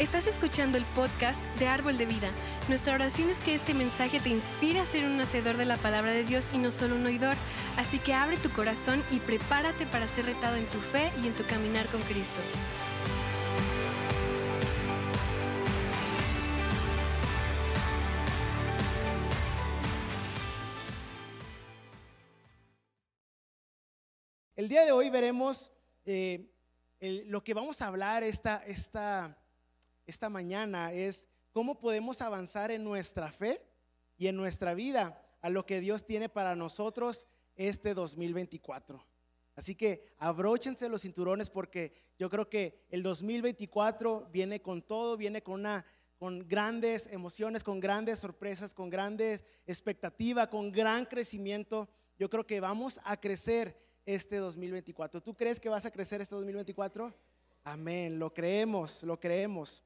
Estás escuchando el podcast de Árbol de Vida. Nuestra oración es que este mensaje te inspire a ser un hacedor de la palabra de Dios y no solo un oidor. Así que abre tu corazón y prepárate para ser retado en tu fe y en tu caminar con Cristo. El día de hoy veremos eh, lo que vamos a hablar esta, esta, esta mañana es cómo podemos avanzar en nuestra fe y en nuestra vida a lo que Dios tiene para nosotros este 2024. Así que abróchense los cinturones porque yo creo que el 2024 viene con todo, viene con una con grandes emociones, con grandes sorpresas, con grandes expectativas, con gran crecimiento. Yo creo que vamos a crecer este 2024. ¿Tú crees que vas a crecer este 2024? Amén, lo creemos, lo creemos.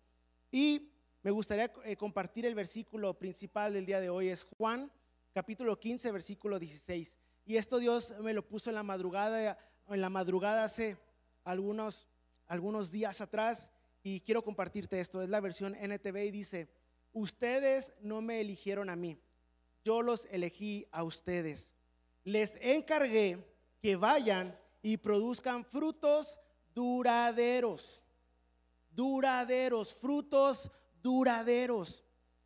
Y me gustaría eh, compartir el versículo principal del día de hoy, es Juan capítulo 15, versículo 16. Y esto Dios me lo puso en la madrugada, en la madrugada hace algunos, algunos días atrás y quiero compartirte esto. Es la versión NTV y dice, ustedes no me eligieron a mí, yo los elegí a ustedes. Les encargué que vayan y produzcan frutos duraderos, duraderos, frutos duraderos.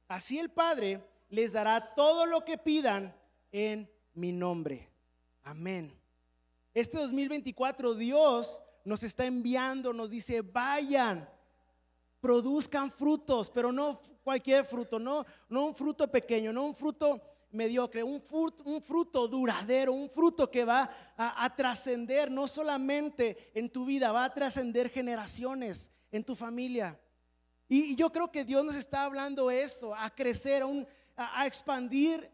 Así el Padre les dará todo lo que pidan en mi nombre. Amén. Este 2024 Dios nos está enviando, nos dice, vayan, produzcan frutos, pero no cualquier fruto, no, no un fruto pequeño, no un fruto mediocre, un fruto, un fruto duradero, un fruto que va a, a trascender no solamente en tu vida, va a trascender generaciones en tu familia. Y, yo creo que Dios nos está hablando eso, a crecer, a, un- a expandir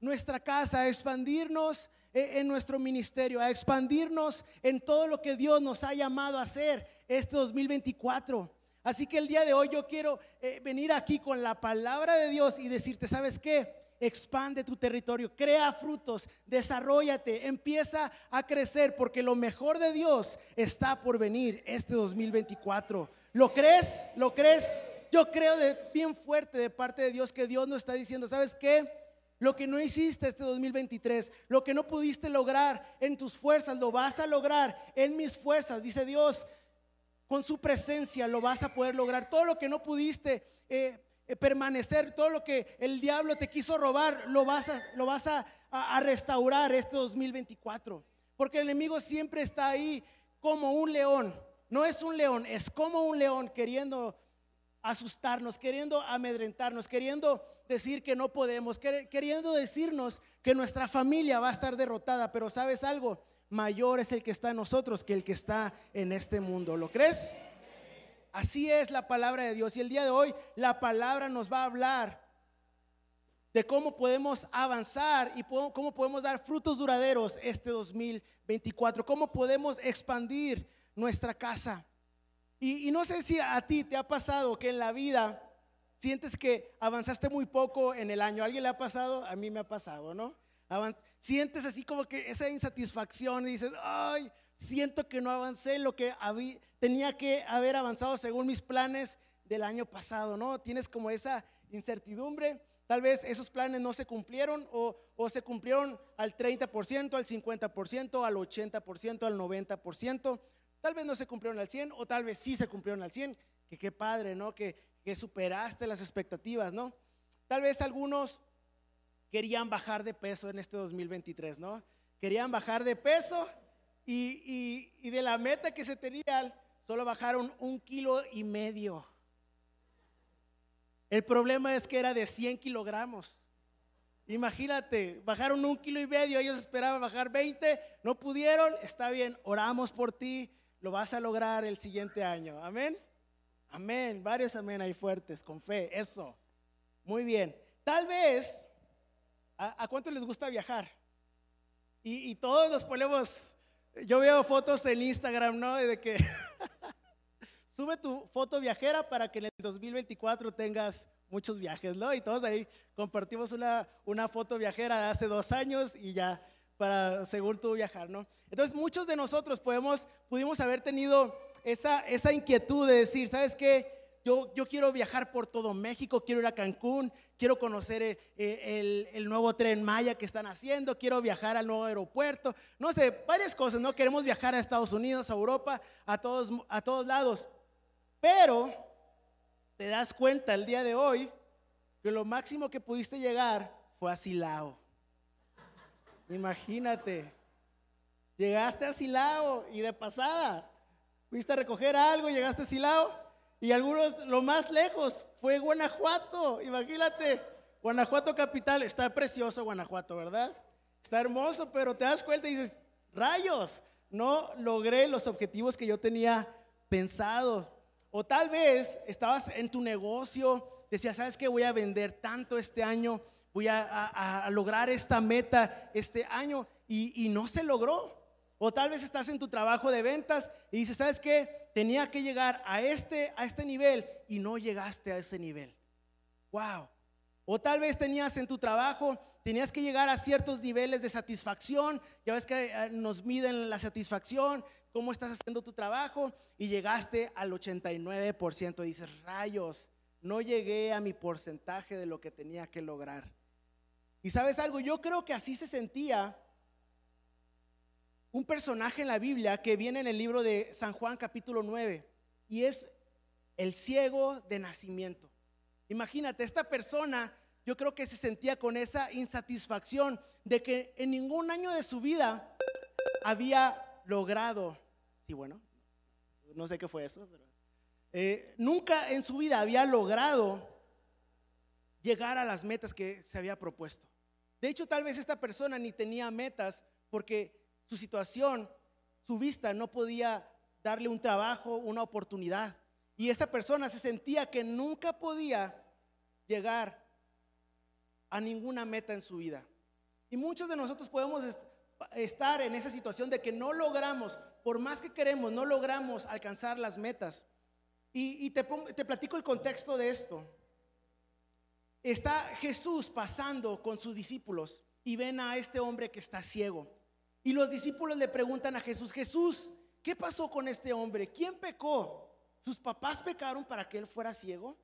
nuestra casa, a expandirnos eh, en nuestro ministerio, a expandirnos en todo lo que Dios nos ha llamado a hacer este 2024. Así que el día de hoy yo quiero eh, venir aquí con la palabra de Dios y decirte, ¿sabes qué? Expande tu territorio, crea frutos, desarrollate, empieza a crecer porque lo mejor de Dios está por venir este 2024. ¿Lo crees? ¿Lo crees? Yo creo de bien fuerte de parte de Dios que Dios nos está diciendo, ¿sabes qué? Lo que no hiciste este 2023, lo que no pudiste lograr en tus fuerzas, lo vas a lograr en mis fuerzas, dice Dios. Con su presencia lo vas a poder lograr. Todo lo que no pudiste eh, eh, permanecer, todo lo que el diablo te quiso robar, lo vas, a, lo vas a, a- a restaurar este 2024. Porque el enemigo siempre está ahí como un león. No es un león, es como un león queriendo asustarnos, queriendo amedrentarnos, queriendo decir que no podemos, quer- queriendo decirnos que nuestra familia va a estar derrotada. Pero sabes algo, mayor es el que está en nosotros que el que está en este mundo. ¿Lo crees? Así es la palabra de Dios. Y el día de hoy la palabra nos va a hablar de cómo podemos avanzar y cómo podemos dar frutos duraderos este 2024, cómo podemos expandir nuestra casa. Y, no sé si a ti te ha pasado que en la vida sientes que avanzaste muy poco en el año. ¿A alguien le ha pasado? A mí me ha pasado, ¿no? Sientes así como que esa insatisfacción y dices, ay, siento que no avancé lo que tenía que haber avanzado según mis planes del año pasado, ¿no? Tienes como esa incertidumbre. Tal vez esos planes no se cumplieron o, o se cumplieron al 30%, al 50%, al 80%, al 90%. Tal vez no se cumplieron al 100 o tal vez sí se cumplieron al 100. Que qué padre, ¿no? Que, superaste las expectativas, ¿no? Tal vez algunos querían bajar de peso en este 2023, ¿no? Querían bajar de peso y, y- y de la meta que se tenían, solo bajaron un kilo y medio. El problema es que era de 100 kilogramos. Imagínate, bajaron un kilo y medio, ellos esperaban bajar 20, no pudieron, está bien, oramos por ti, lo vas a lograr el siguiente año. Amén. Amén, varios amén ahí fuertes, con fe, eso. Muy bien. Tal vez, ¿a, a cuánto les gusta viajar? Y, todos nos ponemos, yo veo fotos en Instagram, ¿no? De que sube tu foto viajera para que en el 2024 tengas muchos viajes, ¿no? Y todos ahí compartimos una, una foto viajera de hace dos años y ya para según tú viajar, ¿no? Entonces muchos de nosotros pudimos haber tenido esa, inquietud de decir, ¿sabes qué? yo, quiero viajar por todo México, quiero ir a Cancún, quiero conocer el, el- el nuevo tren Maya que están haciendo, quiero viajar al nuevo aeropuerto, no sé, varias cosas, ¿no? Queremos viajar a Estados Unidos, a Europa, a todos lados. Pero te das cuenta el día de hoy que lo máximo que pudiste llegar fue a Silao. Imagínate, llegaste a Silao y de pasada fuiste a recoger algo, llegaste a Silao y algunos lo más lejos fue Guanajuato. Imagínate, Guanajuato capital, está precioso Guanajuato, ¿verdad? Está hermoso, pero te das cuenta y dices, rayos, no logré los objetivos que yo tenía pensado. O tal vez estabas en tu negocio, decías, ¿sabes qué? Voy a vender tanto este año, voy a, lograr esta meta este año y, y no se logró. O tal vez estás en tu trabajo de ventas y dices, ¿sabes qué? Tenía que llegar a este, a este nivel y no llegaste a ese nivel. Wow. O tal vez tenías en tu trabajo, tenías que llegar a ciertos niveles de satisfacción. Ya ves que eh, nos miden la satisfacción, cómo estás haciendo tu trabajo y llegaste al 89%. Dices, rayos, no llegué a mi porcentaje de lo que tenía que lograr. Y sabes algo, yo creo que así se sentía un personaje en la Biblia que viene en el libro de San Juan capítulo 9 y es el ciego de nacimiento. Imagínate, esta persona yo creo que se sentía con esa insatisfacción de que en ningún año de su vida había logrado, sí, bueno, no sé qué fue eso, pero eh, nunca en su vida había logrado llegar a las metas que se había propuesto. De hecho, tal vez esta persona ni tenía metas porque su situación, su vista no podía darle un trabajo, una oportunidad. Y esta persona se sentía que nunca podía llegar a ninguna meta en su vida. Y muchos de nosotros podemos est- estar en esa situación de que no logramos, por más que queremos, no logramos alcanzar las metas. Y, te platico el contexto de esto. Está Jesús pasando con sus discípulos y ven a este hombre que está ciego. Y los discípulos le preguntan a Jesús, Jesús, ¿qué pasó con este hombre? ¿Quién pecó? ¿Sus papás pecaron para que él fuera ciego?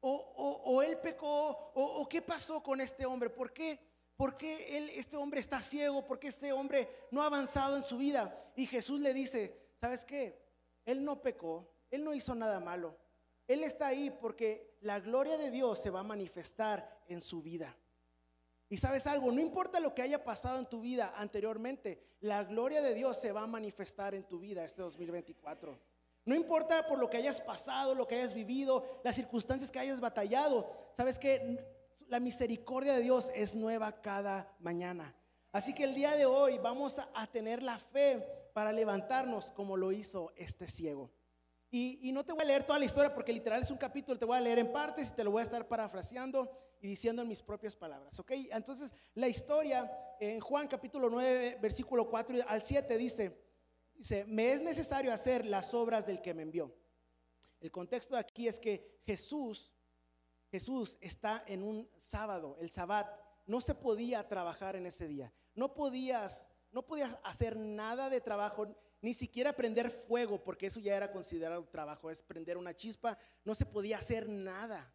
¿O, o- o él pecó? ¿O, qué pasó con este hombre? ¿Por qué? ¿Por qué él, este hombre está ciego? ¿Por qué este hombre no ha avanzado en su vida? Y Jesús le dice, ¿sabes qué? Él no pecó, él no hizo nada malo. Él está ahí porque la gloria de Dios se va a manifestar en su vida. Y sabes algo, no importa lo que haya pasado en tu vida anteriormente, la gloria de Dios se va a manifestar en tu vida este 2024. No importa por lo que hayas pasado, lo que hayas vivido, las circunstancias que hayas batallado, sabes que la misericordia de Dios es nueva cada mañana. Así que el día de hoy vamos a, tener la fe para levantarnos como lo hizo este ciego. Y, no te voy a leer toda la historia porque literal es un capítulo, te voy a leer en partes y te lo voy a estar parafraseando y diciendo en mis propias palabras, ¿ok? Entonces la historia en Juan capítulo 9, versículo 4 al 7 dice, dice, me es necesario hacer las obras del que me envió. El contexto de aquí es que Jesús, Jesús está en un sábado, el sabbat, no se podía trabajar en ese día, no podías, no podías hacer nada de trabajo, ni siquiera prender fuego, porque eso ya era considerado trabajo, es prender una chispa, no se podía hacer nada.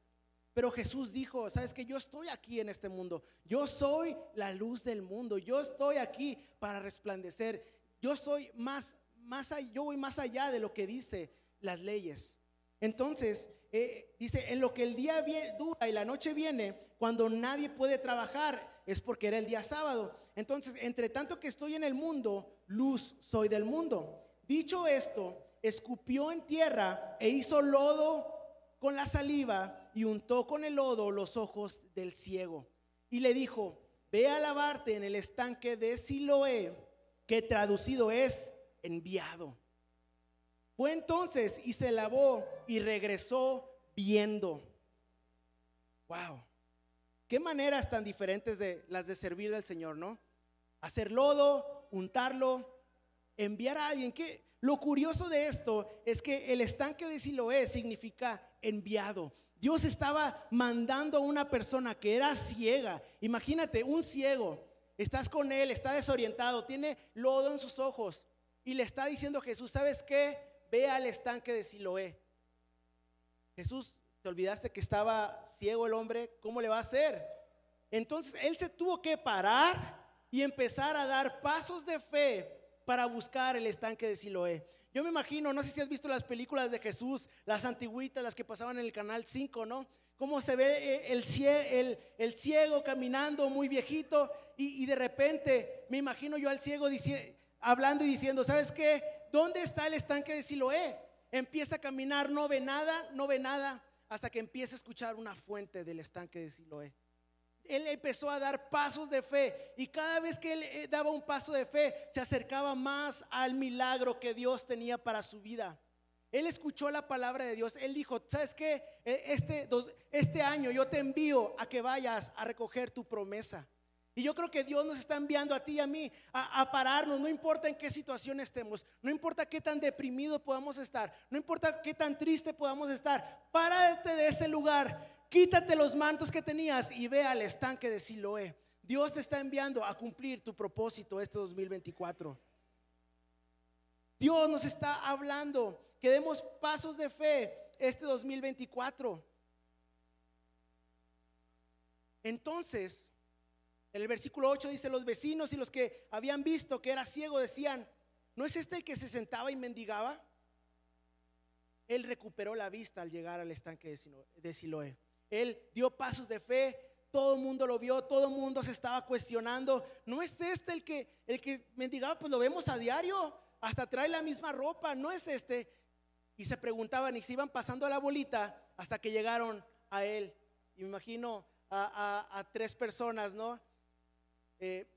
Pero Jesús dijo, sabes que yo estoy aquí en este mundo, yo soy la luz del mundo, yo estoy aquí para resplandecer, yo soy más, más, yo voy más allá de lo que dice las leyes. Entonces, eh, dice, en lo que el día dura y la noche viene, cuando nadie puede trabajar, es porque era el día sábado. Entonces, entre tanto que estoy en el mundo, luz soy del mundo. Dicho esto, escupió en tierra e hizo lodo con la saliva y untó con el lodo los ojos del ciego. Y le dijo, ve a lavarte en el estanque de Siloé, que traducido es enviado. Fue entonces y se lavó y regresó viendo. Wow. Qué maneras tan diferentes de las de servir del Señor, ¿no? Hacer lodo, untarlo, enviar a alguien. Que lo curioso de esto es que el estanque de Siloé significa enviado. Dios estaba mandando a una persona que era ciega. Imagínate, un ciego. Estás con él, está desorientado, tiene lodo en sus ojos y le está diciendo a Jesús, ¿sabes qué? Ve al estanque de Siloé. Jesús, te olvidaste que estaba ciego el hombre, ¿cómo le va a hacer? Entonces él se tuvo que parar y empezar a dar pasos de fe para buscar el estanque de Siloé. Yo me imagino, no sé si has visto las películas de Jesús, las antiguitas, las que pasaban en el canal 5, ¿no? Cómo se ve eh, el, el, el ciego caminando muy viejito y, de repente me imagino yo al ciego hablando y diciendo, ¿sabes qué? ¿Dónde está el estanque de Siloé? Empieza a caminar, no ve nada, no ve nada, hasta que empieza a escuchar una fuente del estanque de Siloé. Él empezó a dar pasos de fe y cada vez que él eh, daba un paso de fe se acercaba más al milagro que Dios tenía para su vida. Él escuchó la palabra de Dios. Él dijo, ¿sabes qué? E, este, este año yo te envío a que vayas a recoger tu promesa. Y yo creo que Dios nos está enviando a ti y a mí a, pararnos, no importa en qué situación estemos, no importa qué tan deprimido podamos estar, no importa qué tan triste podamos estar, párate de ese lugar, quítate los mantos que tenías y ve al estanque de Siloé. Dios te está enviando a cumplir tu propósito este 2024. Dios nos está hablando que demos pasos de fe este 2024. Entonces, en el versículo 8 dice, los vecinos y los que habían visto que era ciego decían, ¿no es este el que se sentaba y mendigaba? Él recuperó la vista al llegar al estanque de Siloé. Él dio pasos de fe, todo el mundo lo vio, todo el mundo se estaba cuestionando. ¿No es este el que, el que mendigaba? Pues lo vemos a diario, hasta trae la misma ropa, ¿no es este? Y se preguntaban y se iban pasando la bolita hasta que llegaron a él. Me imagino a tres personas, ¿no? Eh,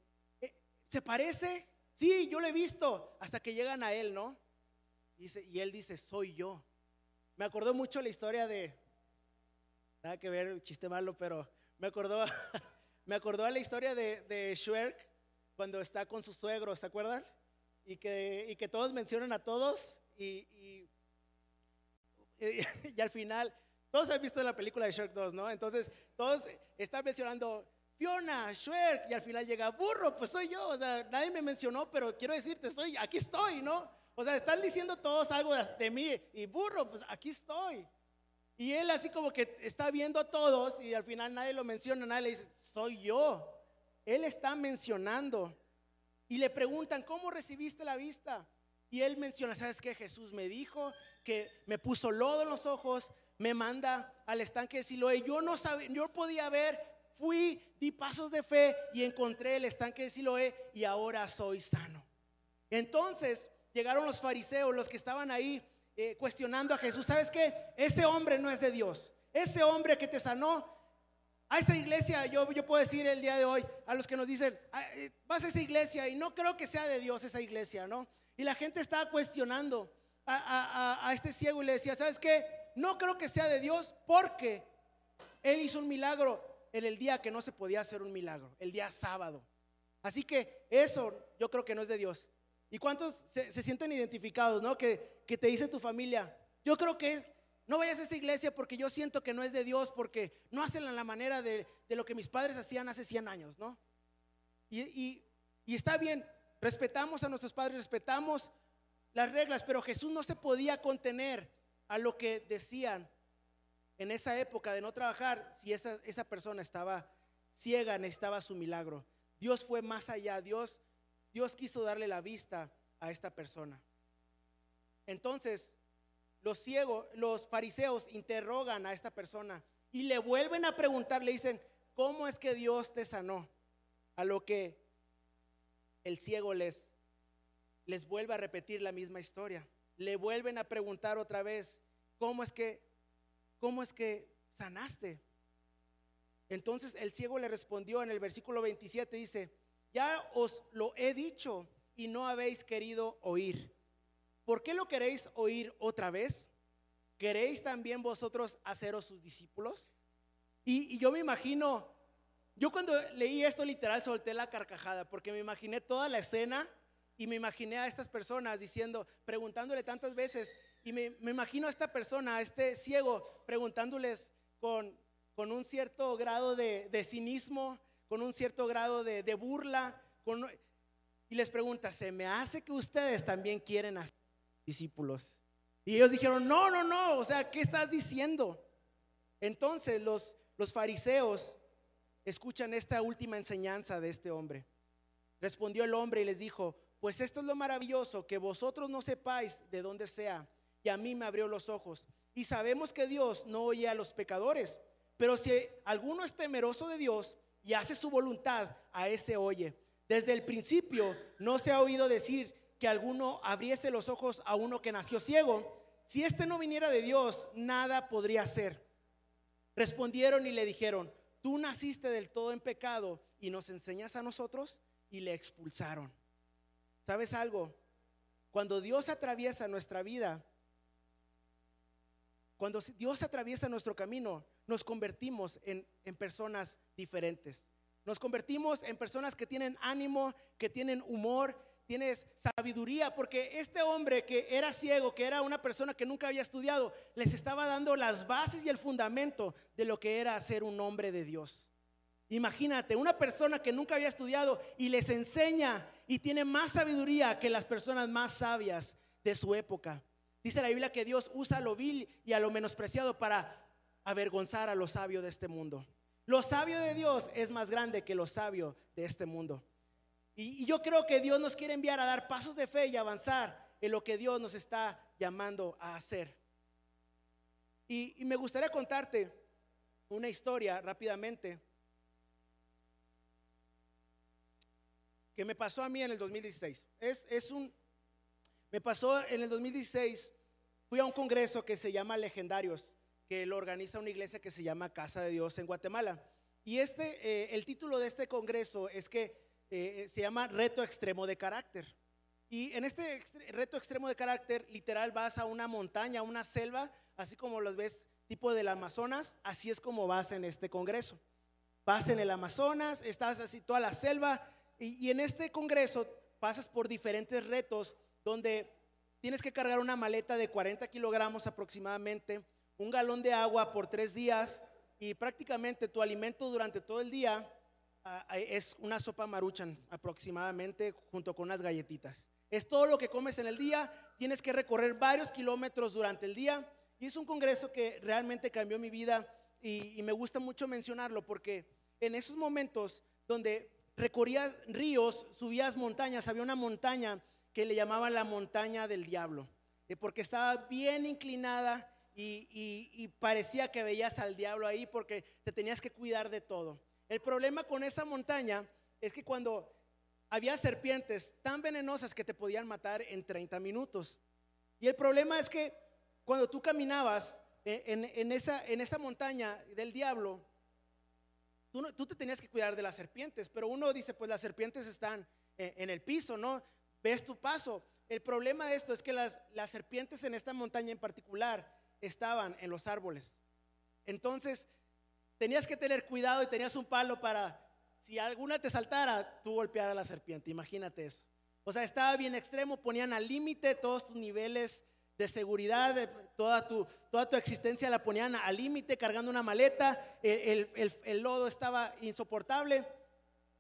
eh, ¿se parece? Sí, yo lo he visto, hasta que llegan a él, ¿no? Y él dice, soy yo. Me acordó mucho la historia de, nada que ver, chiste malo, pero me acordó, me acordó la historia de, de cuando está con su suegro, ¿se acuerdan? Y que, y que todos mencionan a todos y, y, y, al final, todos han visto la película de Shrek 2, ¿no? Entonces, todos están mencionando, Fiona, Schwerk, y al final llega burro, pues soy yo, o sea, nadie me mencionó, pero quiero decirte, estoy, aquí estoy, ¿no? O sea, están diciendo todos algo de mí, y burro, pues aquí estoy. Y él así como que está viendo a todos y al final nadie lo menciona, nadie le dice, soy yo. Él está mencionando. Y le preguntan, ¿cómo recibiste la vista? Y él menciona, ¿sabes qué? Jesús me dijo que me puso lodo en los ojos, me manda al estanque de Siloé. Yo no sabía, yo podía ver, fui, di pasos de fe y encontré el estanque de Siloé y ahora soy sano. Entonces llegaron los fariseos, los que estaban ahí eh, cuestionando a Jesús. ¿Sabes qué? Ese hombre no es de Dios. Ese hombre que te sanó, a esa iglesia, yo, yo puedo decir el día de hoy, a los que nos dicen, ah, eh, vas a esa iglesia y no creo que sea de Dios esa iglesia, ¿no? Y la gente estaba cuestionando a, a este ciego y le decía, ¿sabes qué? No creo que sea de Dios porque él hizo un milagro en el día que no se podía hacer un milagro, el día sábado. Así que eso yo creo que no es de Dios. ¿Y cuántos se, sienten identificados, no? Que, que, te dice tu familia, yo creo que es, no vayas a esa iglesia porque yo siento que no es de Dios, porque no hacen la manera de, de lo que mis padres hacían hace 100 años, ¿no? Y, y, y está bien, respetamos a nuestros padres, respetamos las reglas, pero Jesús no se podía contener a lo que decían en esa época de no trabajar si esa, esa persona estaba ciega, necesitaba su milagro. Dios fue más allá, Dios, Dios quiso darle la vista a esta persona. Entonces, los ciegos, los fariseos interrogan a esta persona y le vuelven a preguntar, le dicen, ¿cómo es que Dios te sanó? A lo que el ciego les, les vuelve a repetir la misma historia. Le vuelven a preguntar otra vez, ¿cómo es que ¿cómo es que sanaste? Entonces el ciego le respondió en el versículo 27, dice, ya os lo he dicho y no habéis querido oír. ¿Por qué lo queréis oír otra vez? ¿Queréis también vosotros haceros sus discípulos? Y, yo me imagino, yo cuando leí esto literal solté la carcajada porque me imaginé toda la escena y me imaginé a estas personas diciendo, preguntándole tantas veces, y me, imagino a esta persona, a este ciego, preguntándoles con, con un cierto grado de, cinismo, con un cierto grado de, burla, y les pregunta, ¿se me hace que ustedes también quieren hacer discípulos? Y ellos dijeron, no, no, no, o sea, ¿qué estás diciendo? Entonces los, los fariseos escuchan esta última enseñanza de este hombre. Respondió el hombre y les dijo, pues esto es lo maravilloso, que vosotros no sepáis de dónde sea, y a mí me abrió los ojos. Y sabemos que Dios no oye a los pecadores, pero si alguno es temeroso de Dios y hace su voluntad, a ese oye. Desde el principio no se ha oído decir que alguno abriese los ojos a uno que nació ciego. Si este no viniera de Dios, nada podría ser. Respondieron y le dijeron, tú naciste del todo en pecado y nos enseñas a nosotros y le expulsaron. ¿Sabes algo? Cuando Dios atraviesa nuestra vida, cuando Dios atraviesa nuestro camino, nos convertimos en, personas diferentes. Nos convertimos en personas que tienen ánimo, que tienen humor, tienes sabiduría, porque este hombre que era ciego, que era una persona que nunca había estudiado, les estaba dando las bases y el fundamento de lo que era ser un hombre de Dios. Imagínate, una persona que nunca había estudiado y les enseña y tiene más sabiduría que las personas más sabias de su época. Dice la Biblia que Dios usa a lo vil y a lo menospreciado para avergonzar a los sabios de este mundo. Lo sabio de Dios es más grande que lo sabio de este mundo. Y, yo creo que Dios nos quiere enviar a dar pasos de fe y avanzar en lo que Dios nos está llamando a hacer. Y, me gustaría contarte una historia rápidamente que me pasó a mí en el 2016. Es, es un, me pasó en el 2016, fui a un congreso que se llama Legendarios, que lo organiza una iglesia que se llama Casa de Dios en Guatemala. Y este, eh, el título de este congreso es que eh, se llama reto extremo de carácter. Y en este reto extremo de carácter, literal, vas a una montaña, a una selva, así como los ves tipo del Amazonas, así es como vas en este congreso. Vas en el Amazonas, estás así toda la selva, y en este congreso pasas por diferentes retos donde tienes que cargar una maleta de 40 kilogramos aproximadamente, un galón de agua por tres días, y prácticamente tu alimento durante todo el día Ah, es una sopa maruchan aproximadamente junto con unas galletitas. Es todo lo que comes en el día, tienes que recorrer varios kilómetros durante el día y es un congreso que realmente cambió mi vida y, me gusta mucho mencionarlo porque en esos momentos donde recorrías ríos, subías montañas, había una montaña que le llamaban la montaña del diablo, eh, porque estaba bien inclinada y, parecía que veías al diablo ahí porque te tenías que cuidar de todo. El problema con esa montaña es que cuando había serpientes tan venenosas que te podían matar en 30 minutos. Y el problema es que cuando tú caminabas en, esa, montaña del diablo, tú, te tenías que cuidar de las serpientes, pero uno dice, pues las serpientes están en, el piso, ¿no? Ves tu paso. El problema de esto es que las serpientes en esta montaña en particular estaban en los árboles. Entonces, tenías que tener cuidado y tenías un palo para, si alguna te saltara, tú golpear a la serpiente. Imagínate eso. O sea, estaba bien extremo, ponían al límite todos tus niveles de seguridad, toda, tu, toda tu existencia la ponían al límite cargando una maleta, el, lodo estaba insoportable.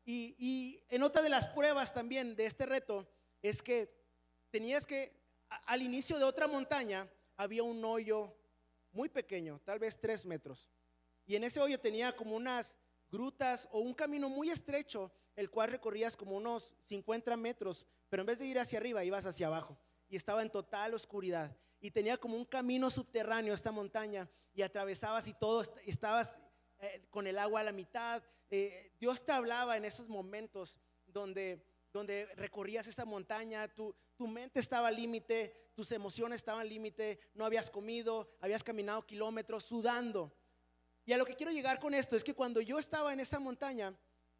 Y, y, en otra de las pruebas también de este reto es que tenías que, al inicio de otra montaña, había un hoyo muy pequeño, tal vez tres metros. Y en ese hoyo tenía como unas grutas o un camino muy estrecho, el cual recorrías como unos 50 metros, pero en vez de ir hacia arriba, ibas hacia abajo. Y estaba en total oscuridad. Y tenía como un camino subterráneo esta montaña y atravesabas y todo, estabas eh, con el agua a la mitad. Eh, Dios te hablaba en esos momentos donde, donde recorrías esa montaña, tu, tu mente estaba al límite, tus emociones estaban al límite, no habías comido, habías caminado kilómetros sudando. Y a lo que quiero llegar con esto es que cuando yo estaba en esa montaña,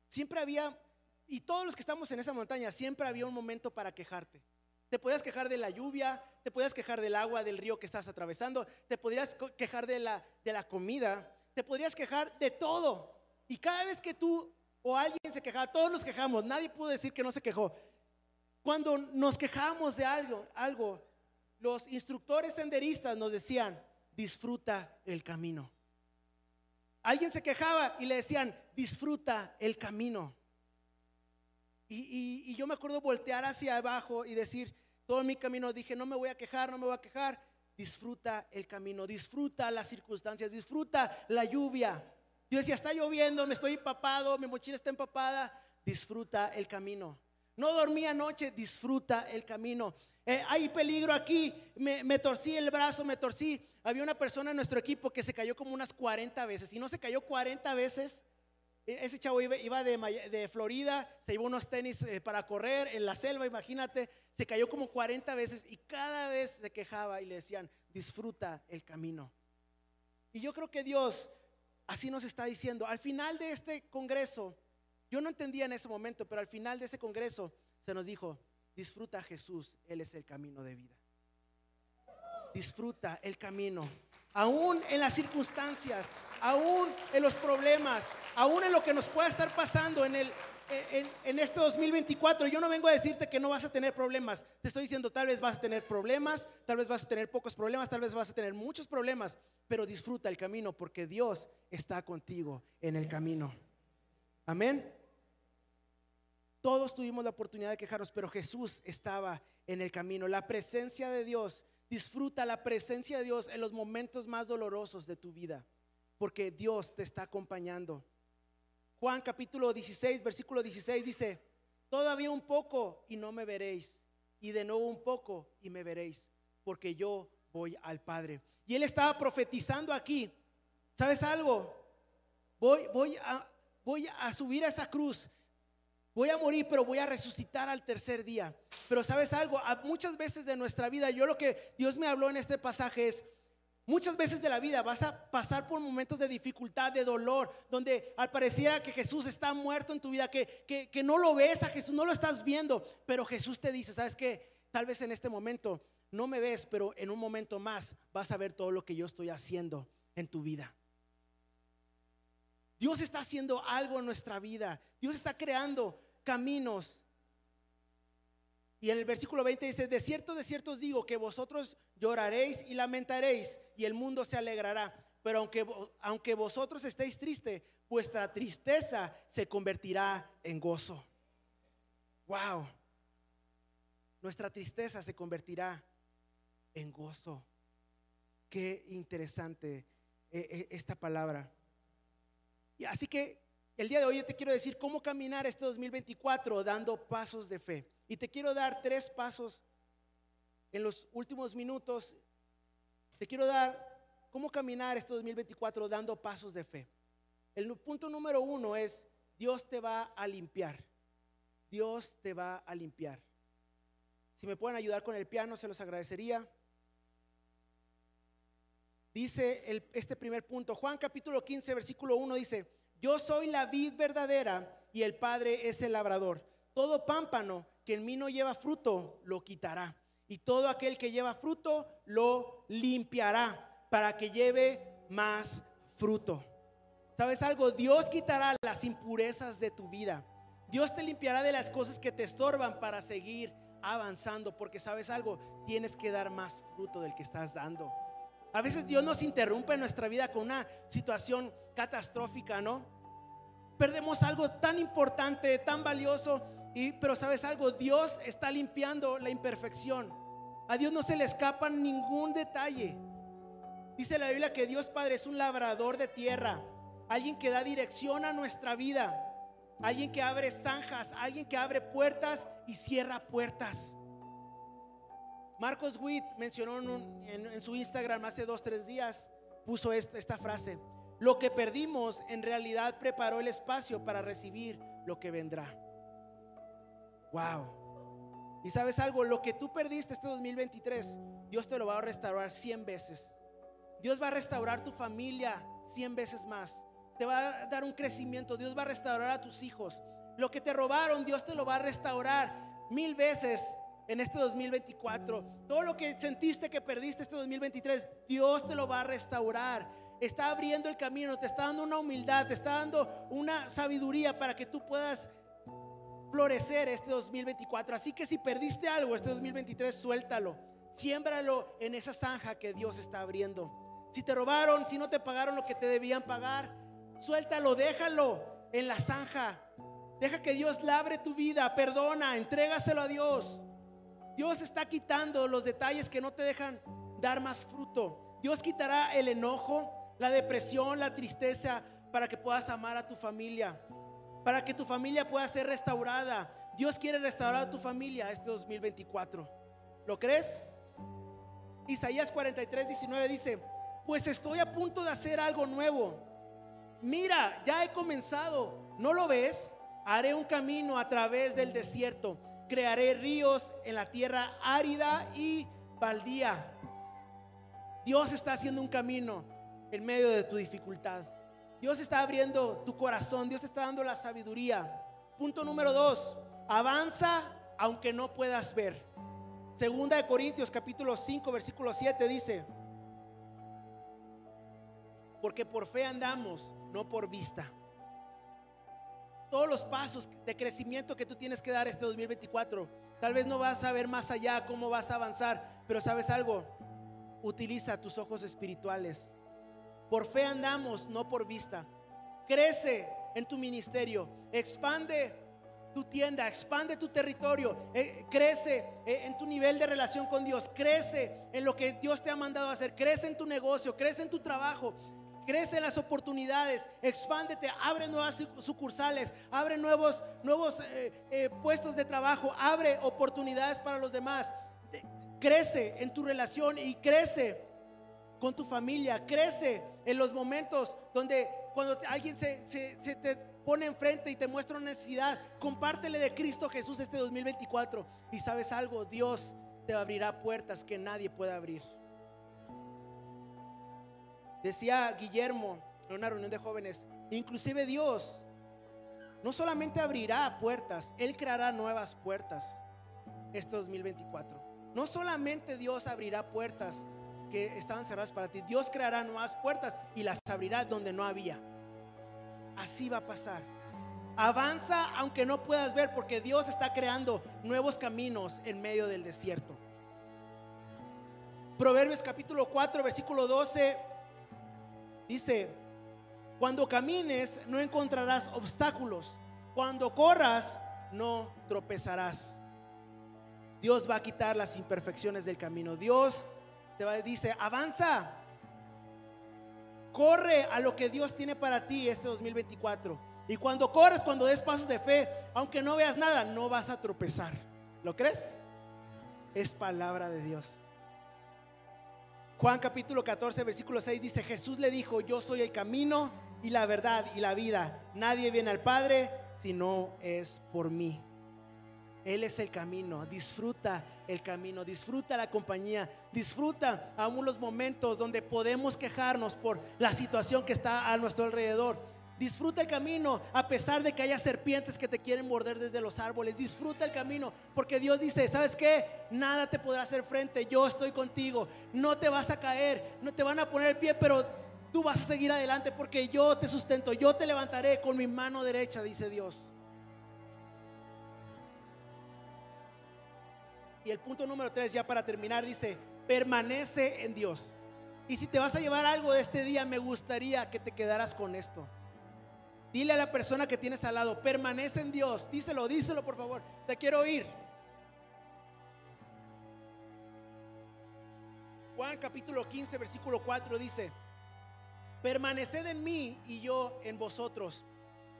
siempre había, y todos los que estamos en esa montaña, siempre había un momento para quejarte. Te podías quejar de la lluvia, te podías quejar del agua del río que estás atravesando, te podrías quejar de la, de la comida, te podrías quejar de todo. Y cada vez que tú o alguien se quejaba, todos nos quejamos, nadie pudo decir que no se quejó. Cuando nos quejábamos de algo, algo, los instructores senderistas nos decían, disfruta el camino. Alguien se quejaba y le decían, disfruta el camino. Y, yo me acuerdo voltear hacia abajo y decir, todo mi camino dije, no me voy a quejar, no me voy a quejar. disfruta el camino, disfruta las circunstancias, disfruta la lluvia. Yo decía, está lloviendo, me estoy empapado, mi mochila está empapada, disfruta el camino. No dormí anoche, disfruta el camino. Eh, hay peligro aquí, me, torcí el brazo, me torcí. Había una persona en nuestro equipo que se cayó como unas 40 veces. Y no se cayó 40 veces, e, ese chavo iba, de, Florida, se llevó unos tenis eh, para correr en la selva, imagínate, se cayó como 40 veces y cada vez se quejaba y le decían, disfruta el camino. Y yo creo que Dios así nos está diciendo, al final de este congreso, yo no entendía en ese momento, pero al final de ese congreso se nos dijo, disfruta Jesús, Él es el camino de vida. Disfruta el camino, aún en las circunstancias, aún en los problemas, aún en lo que nos pueda estar pasando en el, en, este 2024, yo no vengo a decirte que no vas a tener problemas. Te estoy diciendo, tal vez vas a tener problemas, tal vez vas a tener pocos problemas, tal vez vas a tener muchos problemas, pero disfruta el camino porque Dios está contigo en el camino. Amén. Todos tuvimos la oportunidad de quejarnos, pero Jesús estaba en el camino. La presencia de Dios, disfruta la presencia de Dios en los momentos más dolorosos de tu vida, porque Dios te está acompañando. Juan capítulo 16, versículo 16 dice, todavía un poco y no me veréis, y de nuevo un poco y me veréis, porque yo voy al Padre. Y él estaba profetizando aquí, ¿sabes algo? Voy, voy, a, voy a subir a esa cruz, voy a morir, pero voy a resucitar al tercer día. Pero sabes algo, muchas veces de nuestra vida, yo lo que Dios me habló en este pasaje es, Muchas veces de la vida vas a pasar por momentos de dificultad, de dolor, donde al pareciera que Jesús está muerto en tu vida, que, que, no lo ves a Jesús, no lo estás viendo, pero Jesús te dice, ¿sabes qué? Tal vez en este momento no me ves, pero en un momento más vas a ver todo lo que yo estoy haciendo en tu vida. Dios está haciendo algo en nuestra vida. Dios está creando caminos y en el versículo 20 dice, de cierto, de cierto os digo que vosotros lloraréis y lamentaréis y el mundo se alegrará. Pero aunque, aunque vosotros estéis tristes, vuestra tristeza se convertirá en gozo. Wow. Nuestra tristeza se convertirá en gozo. Qué interesante eh, eh, esta palabra. Y así que el día de hoy yo te quiero decir cómo caminar este 2024 dando pasos de fe. Y te quiero dar tres pasos en los últimos minutos. Te quiero dar cómo caminar este 2024 dando pasos de fe. El punto número uno es, Dios te va a limpiar. Dios te va a limpiar. Si me pueden ayudar con el piano, se los agradecería. Dice este primer punto, Juan capítulo 15, versículo 1 dice, yo soy la vid verdadera y el Padre es el labrador. Todo pámpano que en mí no lleva fruto, lo quitará. Y todo aquel que lleva fruto, lo limpiará para que lleve más fruto. ¿Sabes algo? Dios quitará las impurezas de tu vida. Dios te limpiará de las cosas que te estorban para seguir avanzando. Porque sabes algo, tienes que dar más fruto del que estás dando. A veces Dios nos interrumpe en nuestra vida con una situación catastrófica, ¿no? Perdemos algo tan importante, tan valioso pero sabes algo, Dios está limpiando la imperfección. A Dios no se le escapa ningún detalle. Dice la Biblia que Dios Padre es un labrador de tierra, alguien que da dirección a nuestra vida, alguien que abre zanjas, alguien que abre puertas y cierra puertas. Marcos Witt mencionó en, su Instagram hace dos, tres días, puso esta frase, lo que perdimos en realidad preparó el espacio para recibir lo que vendrá. Wow. Y sabes algo, lo que tú perdiste este 2023, Dios te lo va a restaurar 100 veces. Dios va a restaurar tu familia 100 veces más. Te va a dar un crecimiento. Dios va a restaurar a tus hijos. Lo que te robaron, Dios te lo va a restaurar mil veces en este 2024. Todo lo que sentiste que perdiste este 2023, Dios te lo va a restaurar. Está abriendo el camino, te está dando una humildad, te está dando una sabiduría para que tú puedas florecer este 2024. Así que si perdiste algo este 2023, suéltalo. Siémbralo en esa zanja que Dios está abriendo. Si te robaron, si no te pagaron lo que te debían pagar, suéltalo, déjalo en la zanja. Deja que Dios labre tu vida, perdona, entrégaselo a Dios. Dios está quitando los detalles que no te dejan dar más fruto. Dios quitará el enojo, la depresión, la tristeza para que puedas amar a tu familia, para que tu familia pueda ser restaurada. Dios quiere restaurar a tu familia este 2024. ¿Lo crees? Isaías 43, 19 dice, pues estoy a punto de hacer algo nuevo. Mira, ya he comenzado. ¿No lo ves? Haré un camino a través del desierto. Crearé ríos en la tierra árida y baldía. Dios está haciendo un camino en medio de tu dificultad. Dios está abriendo tu corazón. Dios está dando la sabiduría. Punto número dos. Avanza aunque no puedas ver. Segunda de Corintios capítulo 5 versículo 7 dice, porque por fe andamos, no por vista. Todos los pasos de crecimiento que tú tienes que dar este 2024, tal vez no vas a ver más allá cómo vas a avanzar, pero sabes algo, utiliza tus ojos espirituales. Por fe andamos, no por vista. Crece en tu ministerio, expande tu tienda, expande tu territorio, eh, crece eh, en tu nivel de relación con Dios, crece en lo que Dios te ha mandado a hacer, crece en tu negocio, crece en tu trabajo, crece en las oportunidades, expándete, abre nuevas sucursales, abre nuevos, nuevos eh, eh, puestos de trabajo, abre oportunidades para los demás, crece en tu relación y crece con tu familia, crece en los momentos donde cuando alguien se, se te pone enfrente y te muestra una necesidad, compártele de Cristo Jesús este 2024 y sabes algo, Dios te abrirá puertas que nadie puede abrir. Decía Guillermo en una reunión de jóvenes, inclusive Dios no solamente abrirá puertas, Él creará nuevas puertas este 2024. No solamente Dios abrirá puertas que estaban cerradas para ti, Dios creará nuevas puertas y las abrirá donde no había. Así va a pasar. Avanza aunque no puedas ver porque Dios está creando nuevos caminos en medio del desierto. Proverbios capítulo 4, versículo 12 Dice, cuando camines no encontrarás obstáculos, cuando corras no tropezarás. Dios va a quitar las imperfecciones del camino. Dios te va, dice, avanza, corre a lo que Dios tiene para ti este 2024. Y cuando corres, cuando des pasos de fe, aunque no veas nada, no vas a tropezar. ¿Lo crees? Es palabra de Dios. Juan capítulo 14, versículo 6 dice, Jesús le dijo, yo soy el camino y la verdad y la vida. Nadie viene al Padre si no es por mí. Él es el camino, disfruta el camino, disfruta la compañía, disfruta aún los momentos donde podemos quejarnos por la situación que está a nuestro alrededor. Disfruta el camino a pesar de que haya serpientes que te quieren morder desde los árboles. Disfruta el camino porque Dios dice, ¿sabes qué? Nada te podrá hacer frente. Yo estoy contigo. No te vas a caer, no te van a poner el pie, pero tú vas a seguir adelante porque yo te sustento. Yo te levantaré con mi mano derecha, dice Dios. Y el punto número tres, ya para terminar, dice, permanece en Dios. Y si te vas a llevar algo de este día, me gustaría que te quedaras con esto. Dile a la persona que tienes al lado, permanece en Dios. Díselo, díselo por favor. Te quiero oír. Juan capítulo 15, versículo 4 dice, permaneced en mí y yo en vosotros.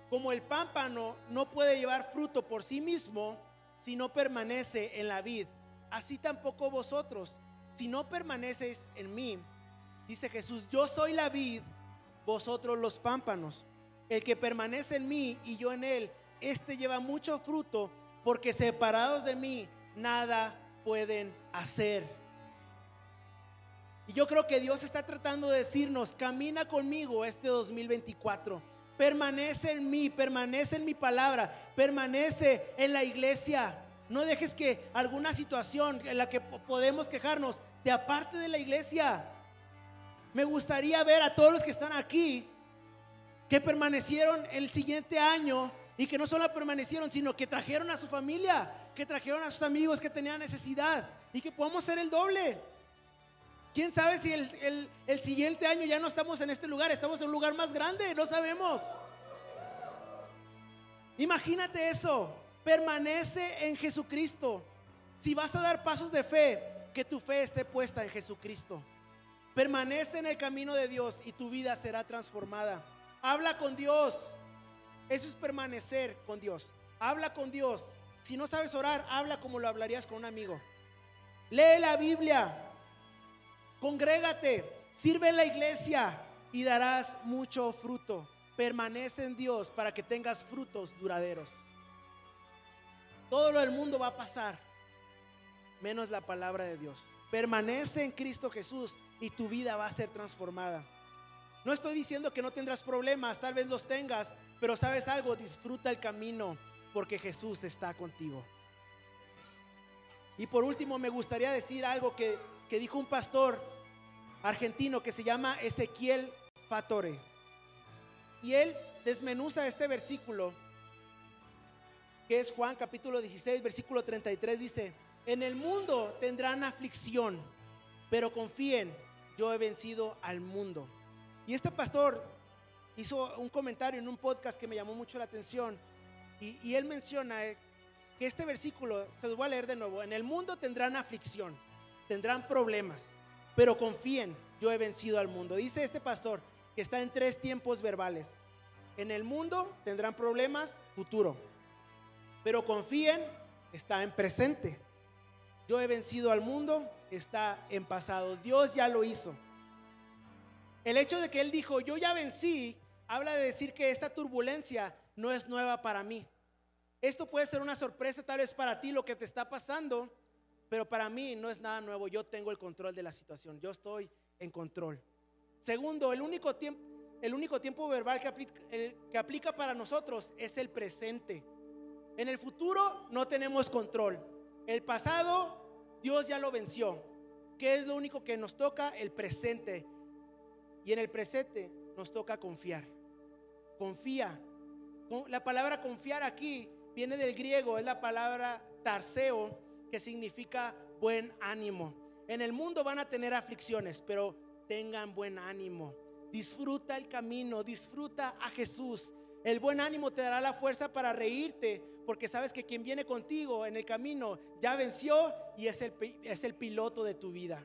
Como el pámpano no puede llevar fruto por sí mismo si no permanece en la vid, así tampoco vosotros, si no permaneceis en mí. Dice Jesús, yo soy la vid, vosotros los pámpanos. El que permanece en mí y yo en él, este lleva mucho fruto, porque separados de mí nada pueden hacer. Y yo creo que Dios está tratando de decirnos, camina conmigo este 2024. Permanece en mí, permanece en mi palabra, permanece en la iglesia. No dejes que alguna situación en la que podemos quejarnos te aparte de la iglesia. Me gustaría ver a todos los que están aquí que permanecieron el siguiente año y que no solo permanecieron, sino que trajeron a su familia, que trajeron a sus amigos que tenían necesidad y que podamos ser el doble. ¿Quién sabe si el, el, siguiente año ya no estamos en este lugar, estamos en un lugar más grande? No sabemos. Imagínate eso, permanece en Jesucristo. Si vas a dar pasos de fe, que tu fe esté puesta en Jesucristo. Permanece en el camino de Dios y tu vida será transformada. Habla con Dios. Eso es permanecer con Dios. Habla con Dios. Si no sabes orar, habla como lo hablarías con un amigo. Lee la Biblia. Congrégate. Sirve en la iglesia y darás mucho fruto. Permanece en Dios para que tengas frutos duraderos. Todo lo del mundo va a pasar, menos la palabra de Dios. Permanece en Cristo Jesús y tu vida va a ser transformada. No estoy diciendo que no tendrás problemas, tal vez los tengas, pero sabes algo, disfruta el camino porque Jesús está contigo. Y por último me gustaría decir algo que, que dijo un pastor argentino que se llama Ezequiel Fatore. Y él desmenuza este versículo que es Juan capítulo 16, versículo 33, dice, en el mundo tendrán aflicción, pero confíen, yo he vencido al mundo. Y este pastor hizo un comentario en un podcast que me llamó mucho la atención y, él menciona eh, que este versículo, se los voy a leer de nuevo, en el mundo tendrán aflicción, tendrán problemas, pero confíen, yo he vencido al mundo. Dice este pastor que está en tres tiempos verbales. En el mundo tendrán problemas, futuro pero confíen, está en presente. Yo he vencido al mundo, está en pasado. Dios ya lo hizo. El hecho de que Él dijo, yo ya vencí, habla de decir que esta turbulencia no es nueva para mí. Esto puede ser una sorpresa tal vez para ti lo que te está pasando, pero para mí no es nada nuevo. Yo tengo el control de la situación. Yo estoy en control. Segundo, el único tiempo, el único tiempo verbal que aplica, que aplica para nosotros es el presente. En el futuro no tenemos control. El pasado Dios ya lo venció. ¿Qué es lo único que nos toca? El presente. Y en el presente nos toca confiar. Confía. La palabra confiar aquí viene del griego, es la palabra tarseo, que significa buen ánimo. En el mundo van a tener aflicciones, pero tengan buen ánimo. Disfruta el camino, disfruta a Jesús. El buen ánimo te dará la fuerza para reírte, porque sabes que quien viene contigo en el camino ya venció y es el, es el piloto de tu vida.